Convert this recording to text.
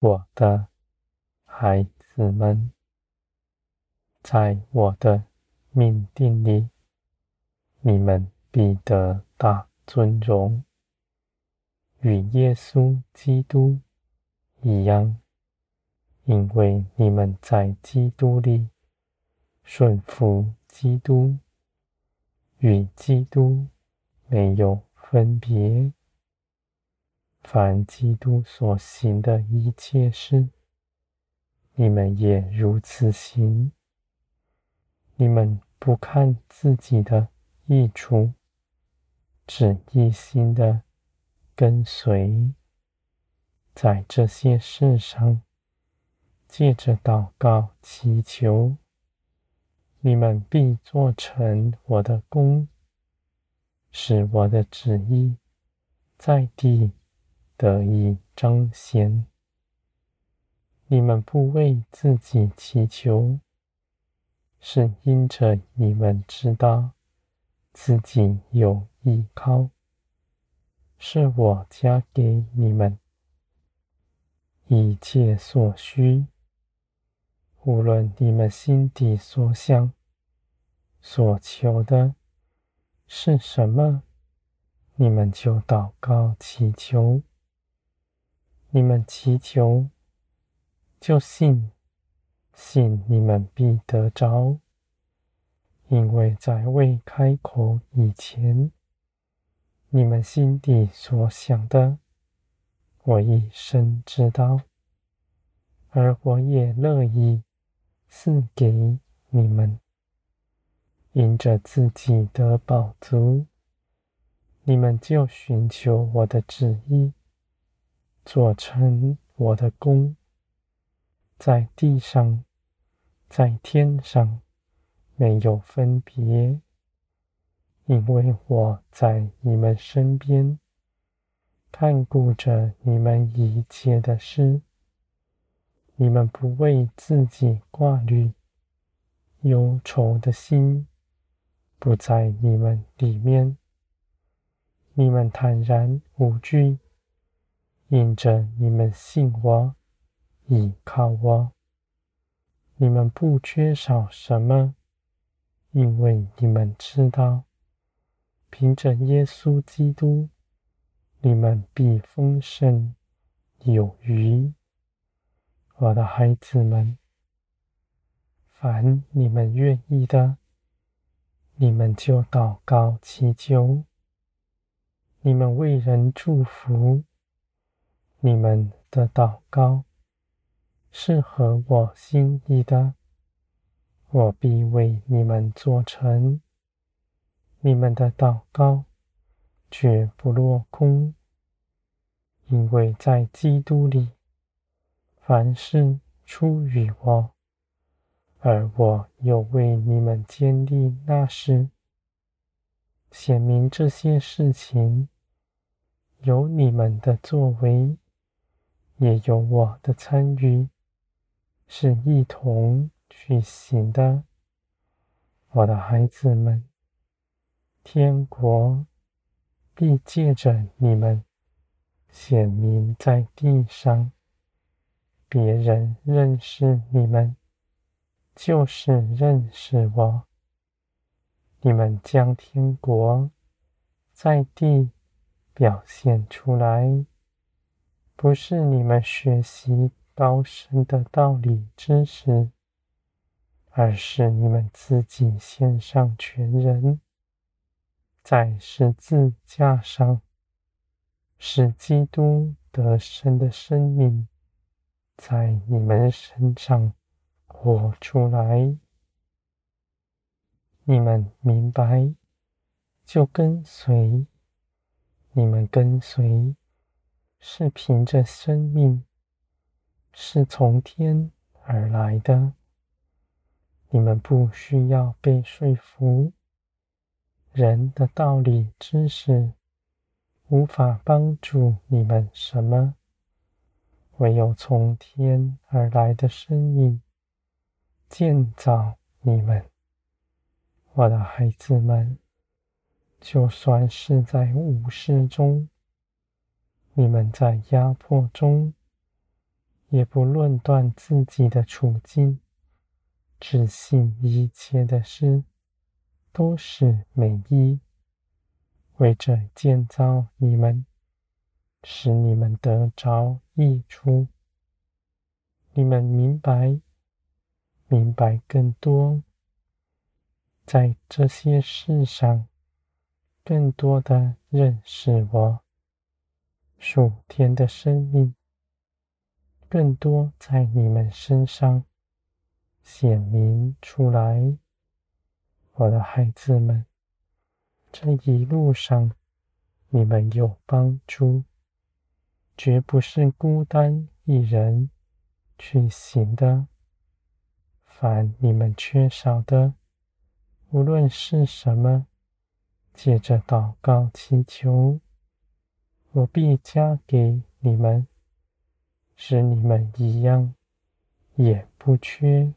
我的孩子们，在我的命定里，你们必得大尊荣，与耶稣基督一样，因为你们在基督里顺服基督，与基督没有分别。凡基督所行的一切事，你们也如此行。你们不看自己的益处，只一心的跟随，在这些事上，借着祷告祈求，你们必做成我的工，使我的旨意在地得以彰显。你们不为自己祈求，是因着你们知道自己有依靠，是我加给你们一切所需。无论你们心底所想、所求的是什么，你们就祷告祈求。你们祈求，就信，信你们必得着，因为在未开口以前，你们心底所想的，我已深知道，而我也乐意赐给你们，因着自己的宝足，你们就寻求我的旨意。做成我的功，在地上，在天上，没有分别，因为我在你们身边，看顾着你们一切的事。你们不为自己挂虑，忧愁的心不在你们里面，你们坦然无惧。因着你们信我，倚靠我，你们不缺少什么，因为你们知道，凭着耶稣基督，你们必丰盛有余。我的孩子们，凡你们愿意的，你们就祷告祈求。你们为人祝福。你们的祷告是合我心意的，我必为你们做成。你们的祷告绝不落空，因为在基督里，凡事出于我，而我又为你们建立那事，显明这些事情有你们的作为。也有我的参与，是一同去行的，我的孩子们，天国必借着你们显明在地上，别人认识你们，就是认识我。你们将天国在地表现出来。不是你们学习高深的道理知识，而是你们自己献上全人，在十字架上，使基督得胜的生命在你们身上活出来。你们明白，就跟随，你们跟随。是凭着生命，是从天而来的。你们不需要被说服，人的道理知识无法帮助你们什么，唯有从天而来的生命建造你们。我的孩子们，就算是在武士中。你们在压迫中，也不论断自己的处境，只信一切的事都是美意，为着建造你们，使你们得着益处。你们明白，明白更多，在这些事上，更多的认识我，属天的生命，更多在你们身上显明出来。我的孩子们，这一路上，你们有帮助，绝不是孤单一人。去行的，凡你们缺少的，无论是什么，借着祷告祈求，我必加给你们，使你们一样也不缺。